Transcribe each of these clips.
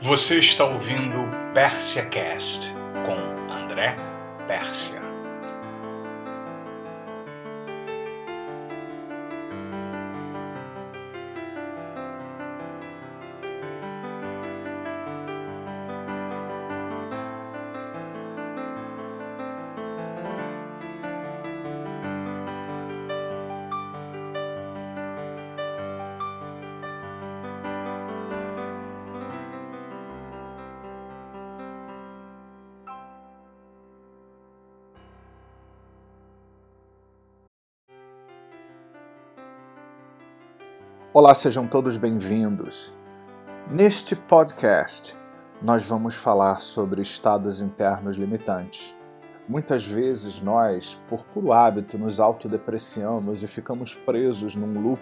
Você está ouvindo Pérsia Cast com André Pérsia. Olá, sejam todos bem-vindos. Neste podcast, nós vamos falar sobre estados internos limitantes. Muitas vezes nós, por puro hábito, nos autodepreciamos e ficamos presos num loop,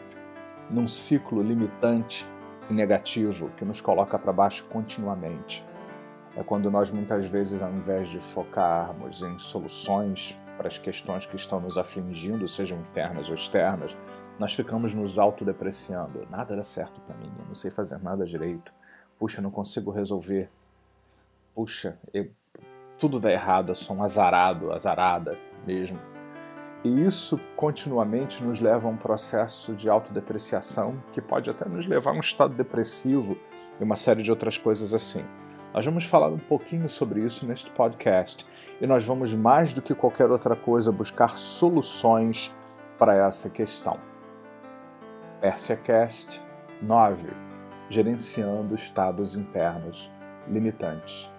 num ciclo limitante e negativo que nos coloca para baixo continuamente. É quando nós muitas vezes, ao invés de focarmos em soluções para as questões que estão nos afligindo, sejam internas ou externas, nós ficamos nos autodepreciando. Nada dá certo para mim, eu não sei fazer nada direito. Puxa, não consigo resolver. Puxa, eu, tudo dá errado, eu sou um azarado, azarada mesmo. E isso continuamente nos leva a um processo de autodepreciação que pode até nos levar a um estado depressivo e uma série de outras coisas assim. Nós vamos falar um pouquinho sobre isso neste podcast e nós vamos, mais do que qualquer outra coisa, buscar soluções para essa questão. PersiaCast 9 Gerenciando estados internos limitantes.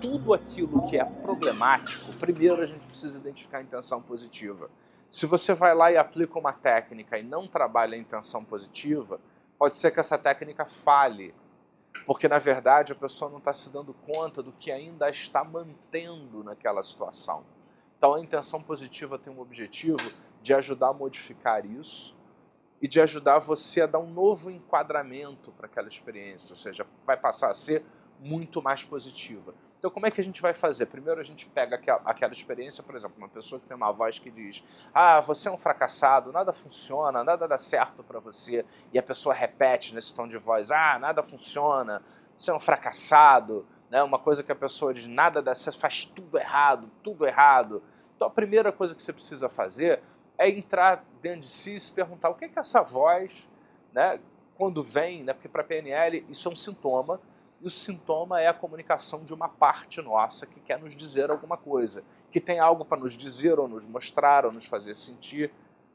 Tudo aquilo que é problemático, primeiro a gente precisa identificar a intenção positiva. Se você vai lá e aplica uma técnica e não trabalha a intenção positiva, pode ser que essa técnica falhe porque na verdade a pessoa não está se dando conta do que ainda está mantendo naquela situação. Então a intenção positiva tem um objetivo de ajudar a modificar isso e de ajudar você a dar um novo enquadramento para aquela experiência, ou seja, vai passar a ser muito mais positiva. Então, como é que a gente vai fazer? Primeiro, a gente pega aquela, aquela, experiência, por exemplo, uma pessoa que tem uma voz que diz: Ah, você é um fracassado, nada funciona, nada dá certo para você. E a pessoa repete nesse tom de voz: Ah, nada funciona, você é um fracassado. Né? Uma coisa que a pessoa diz: Nada dá certo, faz tudo errado, tudo errado. Então, a primeira coisa que você precisa fazer é entrar dentro de si e se perguntar: o que é que essa voz, né, quando vem, né, porque para PNL isso é um sintoma e o sintoma é a comunicação de uma parte nossa que quer nos dizer alguma coisa, que tem algo para nos dizer, ou nos mostrar, ou nos fazer sentir.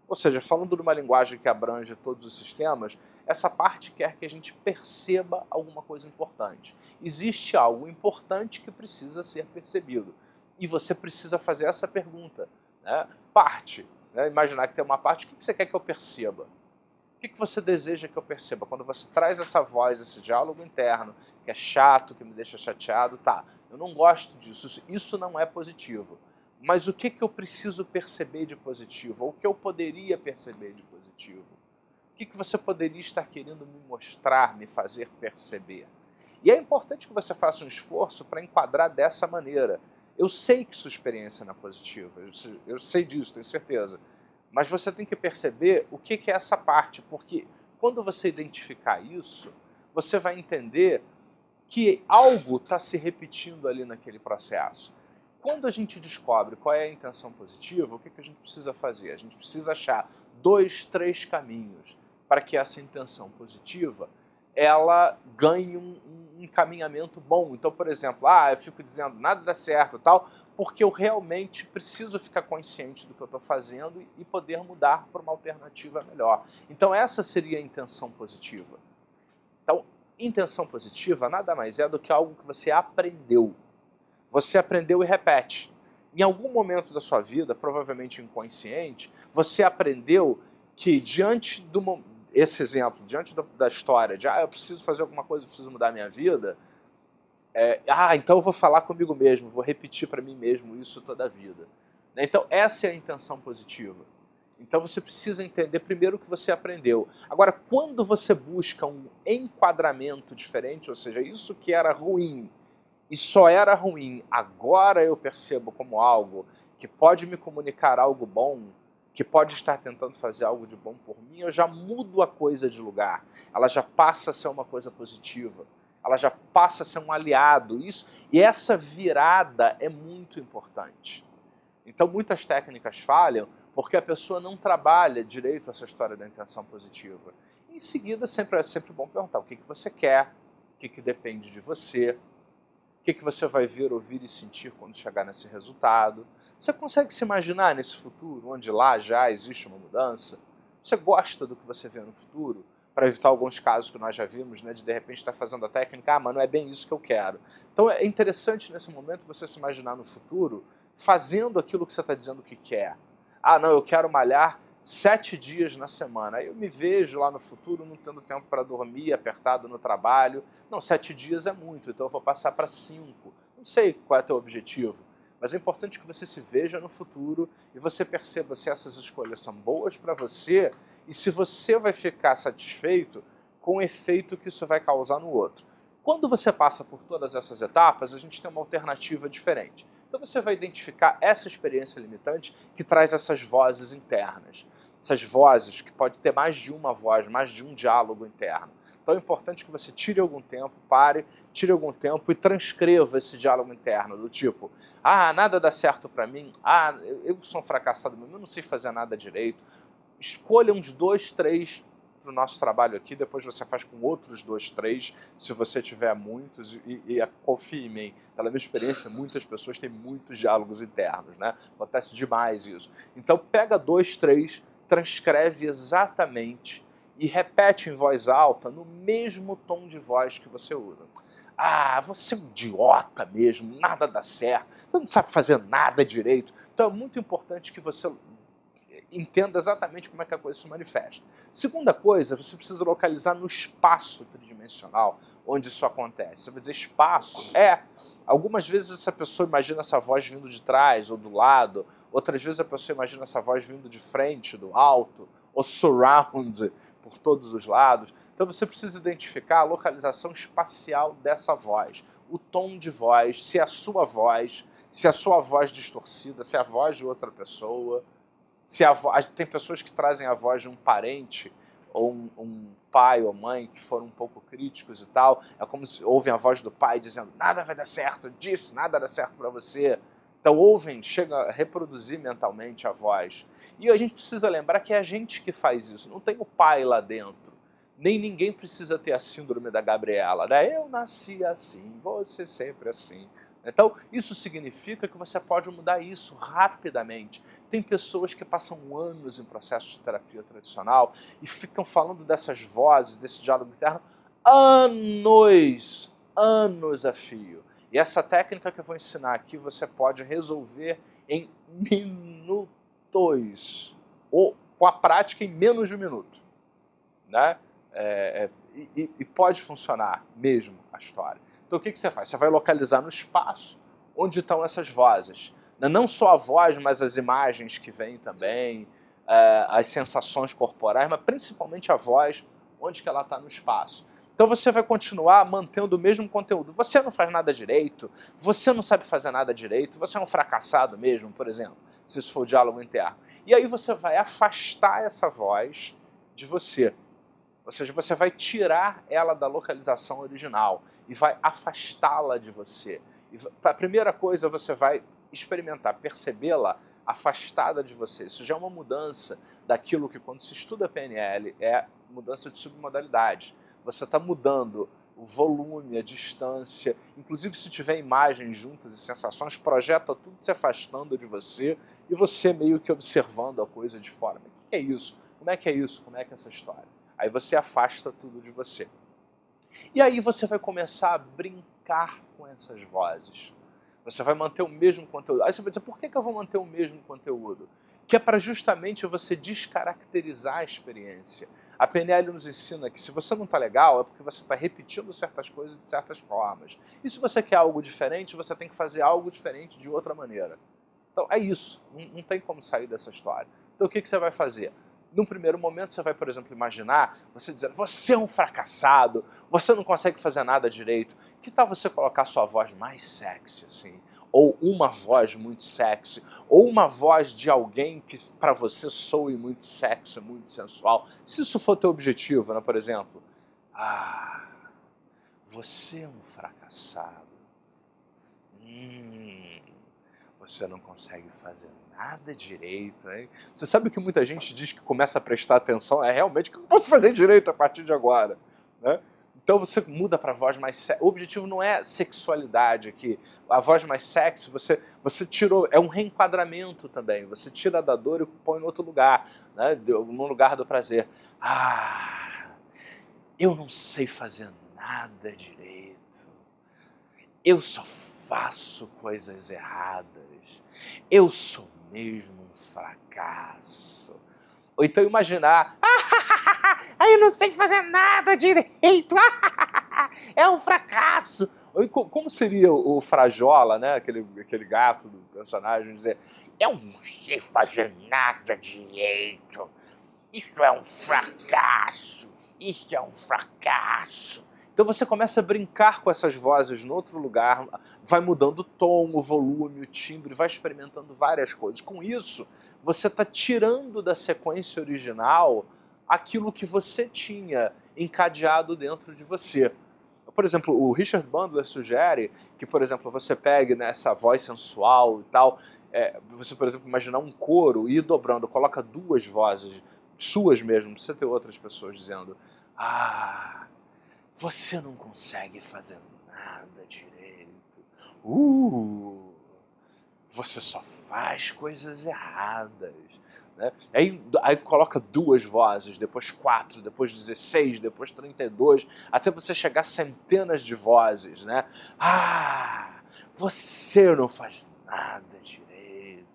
Ou seja, falando de uma linguagem que abrange todos os sistemas, essa parte quer que a gente perceba alguma coisa importante. Existe algo importante que precisa ser percebido. E você precisa fazer essa pergunta. Né? Parte. Né? Imaginar que tem uma parte, o que você quer que eu perceba? O que, que você deseja que eu perceba? Quando você traz essa voz, esse diálogo interno, que é chato, que me deixa chateado, tá, eu não gosto disso, isso não é positivo. Mas o que, que eu preciso perceber de positivo? Ou o que eu poderia perceber de positivo? O que, que você poderia estar querendo me mostrar, me fazer perceber? E é importante que você faça um esforço para enquadrar dessa maneira. Eu sei que sua experiência não é positiva, eu sei disso, tenho certeza. Mas você tem que perceber o que é essa parte, porque quando você identificar isso, você vai entender que algo está se repetindo ali naquele processo. Quando a gente descobre qual é a intenção positiva, o que, que a gente precisa fazer? A gente precisa achar dois, três caminhos para que essa intenção positiva ela ganhe um, um encaminhamento bom. Então, por exemplo, ah, eu fico dizendo nada dá certo tal, porque eu realmente preciso ficar consciente do que eu estou fazendo e poder mudar para uma alternativa melhor. Então, essa seria a intenção positiva. Então, intenção positiva nada mais é do que algo que você aprendeu. Você aprendeu e repete. Em algum momento da sua vida, provavelmente inconsciente, você aprendeu que diante do, esse exemplo, diante da, da, história de, ah, eu preciso fazer alguma coisa, eu preciso mudar minha vida, é, ah, então eu vou falar comigo mesmo, vou repetir para mim mesmo isso toda a vida. Né? Então, essa é a intenção positiva. Então, você precisa entender primeiro o que você aprendeu. Agora, quando você busca um enquadramento diferente, ou seja, isso que era ruim e só era ruim, agora eu percebo como algo que pode me comunicar algo bom, que pode estar tentando fazer algo de bom por mim, eu já mudo a coisa de lugar. Ela já passa a ser uma coisa positiva. Ela já passa a ser um aliado. Isso e essa virada é muito importante. Então muitas técnicas falham porque a pessoa não trabalha direito essa história da intenção positiva. Em seguida, sempre é sempre bom perguntar o que, que você quer, o que, que depende de você, o que, que você vai ver, ouvir e sentir quando chegar nesse resultado. Você consegue se imaginar nesse futuro, onde lá já existe uma mudança? Você gosta do que você vê no futuro? Para evitar alguns casos que nós já vimos, né, de de repente estar tá fazendo a técnica, ah, mas não é bem isso que eu quero. Então é interessante nesse momento você se imaginar no futuro fazendo aquilo que você está dizendo que quer. Ah, não, eu quero malhar sete dias na semana. Aí eu me vejo lá no futuro não tendo tempo para dormir, apertado no trabalho. Não, sete dias é muito, então eu vou passar para cinco. Não sei qual é o teu objetivo, mas é importante que você se veja no futuro e você perceba se essas escolhas são boas para você e se você vai ficar satisfeito com o efeito que isso vai causar no outro. Quando você passa por todas essas etapas, a gente tem uma alternativa diferente. Então você vai identificar essa experiência limitante que traz essas vozes internas. Essas vozes que pode ter mais de uma voz, mais de um diálogo interno. Então é importante que você tire algum tempo, pare, tire algum tempo e transcreva esse diálogo interno, do tipo, ah, nada dá certo para mim, ah, eu sou um fracassado mesmo, eu não sei fazer nada direito. Escolha uns dois, três para o nosso trabalho aqui, depois você faz com outros dois, três, se você tiver muitos, e, e confie em mim, pela minha experiência, muitas pessoas têm muitos diálogos internos, né? Acontece demais isso. Então pega dois, três, transcreve exatamente e repete em voz alta no mesmo tom de voz que você usa. Ah, você é um idiota mesmo, nada dá certo, você não sabe fazer nada direito. Então é muito importante que você entenda exatamente como é que a coisa se manifesta. Segunda coisa, você precisa localizar no espaço tridimensional onde isso acontece. Você vai dizer espaço? É. Algumas vezes essa pessoa imagina essa voz vindo de trás ou do lado, outras vezes a pessoa imagina essa voz vindo de frente, do alto, ou surround por todos os lados. Então você precisa identificar a localização espacial dessa voz, o tom de voz, se é a sua voz, se é a sua voz distorcida, se é a voz de outra pessoa se a voz, tem pessoas que trazem a voz de um parente ou um, um, pai ou mãe que foram um pouco críticos e tal, é como se ouvem a voz do pai dizendo nada vai dar certo, disse nada dá certo para você. Então ouvem, chega a reproduzir mentalmente a voz. E a gente precisa lembrar que é a gente que faz isso, não tem o pai lá dentro. Nem ninguém precisa ter a síndrome da Gabriela, né? Eu nasci assim, você sempre assim. Então, isso significa que você pode mudar isso rapidamente. Tem pessoas que passam anos em processo de terapia tradicional e ficam falando dessas vozes, desse diálogo interno, anos, anos a fio. E essa técnica que eu vou ensinar aqui você pode resolver em minutos, ou com a prática em menos de um minuto. Né? É, é, e, e pode funcionar mesmo a história. Então o que, que você faz? Você vai localizar no espaço onde estão essas vozes. Né? Não só a voz, mas as imagens que vêm também, é, as sensações corporais, mas principalmente a voz, onde que ela está no espaço. Então você vai continuar mantendo o mesmo conteúdo. Você não faz nada direito, você não sabe fazer nada direito, você é um fracassado mesmo, por exemplo, se isso for o diálogo interno. E aí você vai afastar essa voz de você. Ou seja, você vai tirar ela da localização original e vai afastá-la de você. E a primeira coisa você vai experimentar, percebê-la afastada de você. Isso já é uma mudança daquilo que quando se estuda PNL é mudança de submodalidade. Você está mudando o volume, a distância, inclusive se tiver imagens juntas e sensações, projeta tudo se afastando de você e você meio que observando a coisa de fora. O que é isso? Como é que é isso? Como é que é essa história? Aí você afasta tudo de você. E aí você vai começar a brincar com essas vozes. Você vai manter o mesmo conteúdo. Aí você vai dizer, por que, que eu vou manter o mesmo conteúdo? Que é para justamente você descaracterizar a experiência. A PNL nos ensina que se você não está legal, é porque você está repetindo certas coisas de certas formas. E se você quer algo diferente, você tem que fazer algo diferente de outra maneira. Então é isso. Não, não tem como sair dessa história. Então o que, que você vai fazer? num primeiro momento você vai, por exemplo, imaginar você dizendo: você é um fracassado, você não consegue fazer nada direito. Que tal você colocar sua voz mais sexy assim? Ou uma voz muito sexy, ou uma voz de alguém que para você soe muito sexy, muito sensual. Se isso for teu objetivo, né, por exemplo, ah, você é um fracassado. Hum, você não consegue fazer nada direito, hein? Você sabe que muita gente diz que começa a prestar atenção é realmente que eu posso fazer direito a partir de agora, né? Então você muda para voz mais O objetivo não é sexualidade aqui. A voz mais sexy, você, você tirou. É um reenquadramento também. Você tira da dor e põe em outro lugar, né? no lugar do prazer. Ah, eu não sei fazer nada direito. Eu só faço coisas erradas. Eu sou mesmo um fracasso. Ou então imaginar, ah, eu não sei fazer nada direito, é um fracasso. Como seria o Frajola, né? aquele, aquele gato do personagem, dizer, eu não sei fazer nada direito, isso é um fracasso, isso é um fracasso. Então você começa a brincar com essas vozes no outro lugar, vai mudando o tom, o volume, o timbre, vai experimentando várias coisas. Com isso, você está tirando da sequência original aquilo que você tinha encadeado dentro de você. Por exemplo, o Richard Bandler sugere que, por exemplo, você pegue nessa voz sensual e tal, é, você, por exemplo, imaginar um coro e ir dobrando, coloca duas vozes, suas mesmo, não precisa ter outras pessoas dizendo, ah, você não consegue fazer nada direito. Uh, você só faz coisas erradas. Né? Aí, aí coloca duas vozes, depois quatro, depois 16, depois 32, até você chegar a centenas de vozes. Né? Ah, você não faz nada direito.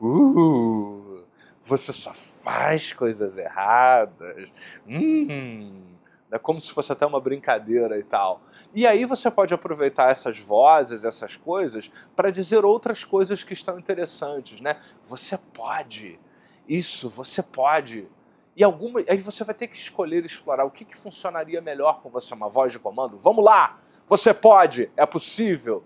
Uh, você só faz coisas erradas. Hum, é como se fosse até uma brincadeira e tal. E aí você pode aproveitar essas vozes, essas coisas, para dizer outras coisas que estão interessantes, né? Você pode. Isso, você pode. E alguma, aí você vai ter que escolher explorar o que, que funcionaria melhor com você, uma voz de comando. Vamos lá! Você pode, é possível.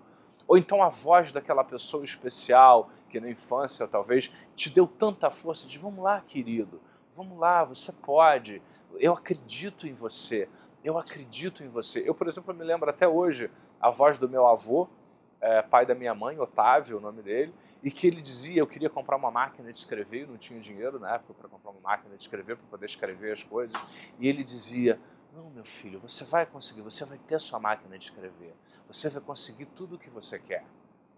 Ou então a voz daquela pessoa especial que na infância talvez te deu tanta força de vamos lá, querido, vamos lá, você pode eu acredito em você, eu acredito em você. Eu, por exemplo, me lembro até hoje a voz do meu avô, é, pai da minha mãe, Otávio, o nome dele, e que ele dizia: Eu queria comprar uma máquina de escrever, eu não tinha dinheiro na época para comprar uma máquina de escrever, para poder escrever as coisas. E ele dizia: Não, meu filho, você vai conseguir, você vai ter a sua máquina de escrever, você vai conseguir tudo o que você quer.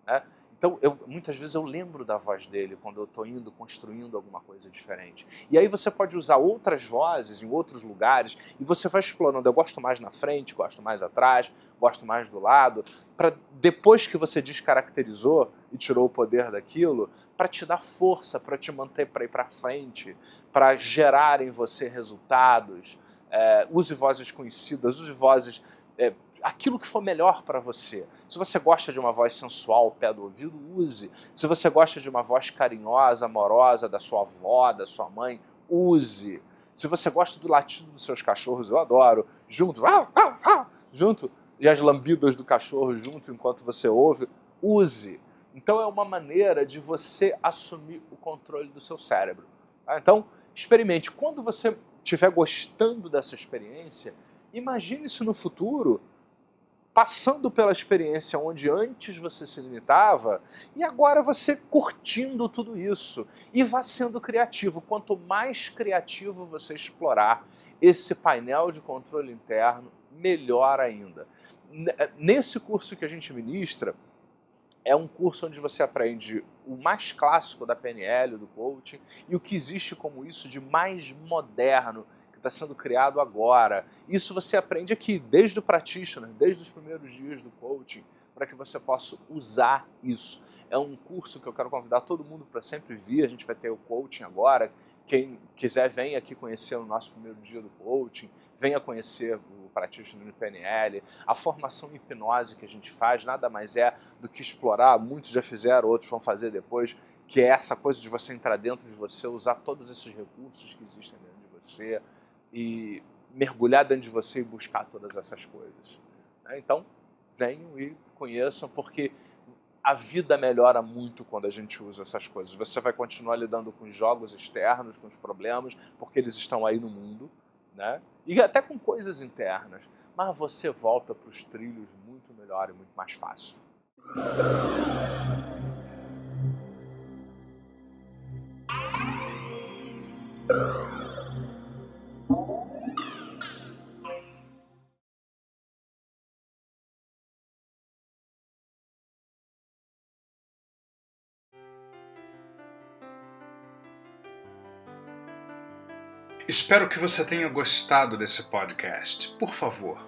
Né? Então, eu, muitas vezes eu lembro da voz dele quando eu estou indo construindo alguma coisa diferente. E aí você pode usar outras vozes em outros lugares e você vai explorando. Eu gosto mais na frente, gosto mais atrás, gosto mais do lado, para depois que você descaracterizou e tirou o poder daquilo, para te dar força, para te manter para ir para frente, para gerar em você resultados. É, use vozes conhecidas, use vozes é, aquilo que for melhor para você. Se você gosta de uma voz sensual, pé do ouvido, use. Se você gosta de uma voz carinhosa, amorosa da sua avó, da sua mãe, use. Se você gosta do latido dos seus cachorros, eu adoro, junto, ah, ah, ah, junto, e as lambidas do cachorro junto enquanto você ouve, use. Então é uma maneira de você assumir o controle do seu cérebro. Tá? Então, experimente. Quando você estiver gostando dessa experiência, imagine isso no futuro passando pela experiência onde antes você se limitava e agora você curtindo tudo isso e vá sendo criativo. Quanto mais criativo você explorar esse painel de controle interno, melhor ainda. Nesse curso que a gente ministra, é um curso onde você aprende o mais clássico da PNL, do coaching, e o que existe como isso de mais moderno que está sendo criado agora. Isso você aprende aqui, desde o practitioner, desde os primeiros dias do coaching, para que você possa usar isso. É um curso que eu quero convidar todo mundo para sempre vir. A gente vai ter o coaching agora. Quem quiser, vem aqui conhecer o nosso primeiro dia do coaching. Venha conhecer o practitioner no PNL. A formação em hipnose que a gente faz nada mais é do que explorar. Muitos já fizeram, outros vão fazer depois. Que é essa coisa de você entrar dentro de você, usar todos esses recursos que existem dentro de você e mergulhar dentro de você e buscar todas essas coisas. Né? Então, venham e conheçam, porque a vida melhora muito quando a gente usa essas coisas. Você vai continuar lidando com os jogos externos, com os problemas, porque eles estão aí no mundo, né? E até com coisas internas. Mas você volta para os trilhos muito melhor e muito mais fácil. Espero que você tenha gostado desse podcast. Por favor,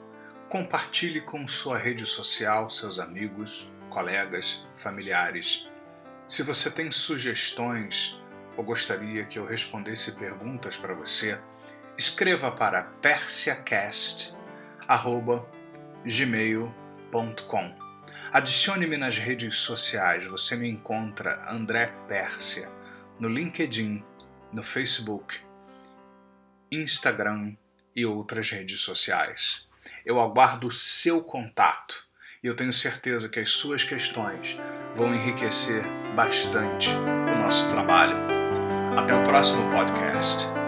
compartilhe com sua rede social, seus amigos, colegas, familiares. Se você tem sugestões ou gostaria que eu respondesse perguntas para você, escreva para persiacast@gmail.com. Adicione-me nas redes sociais. Você me encontra André Pérsia no LinkedIn, no Facebook Instagram e outras redes sociais. Eu aguardo o seu contato e eu tenho certeza que as suas questões vão enriquecer bastante o nosso trabalho. Até o próximo podcast.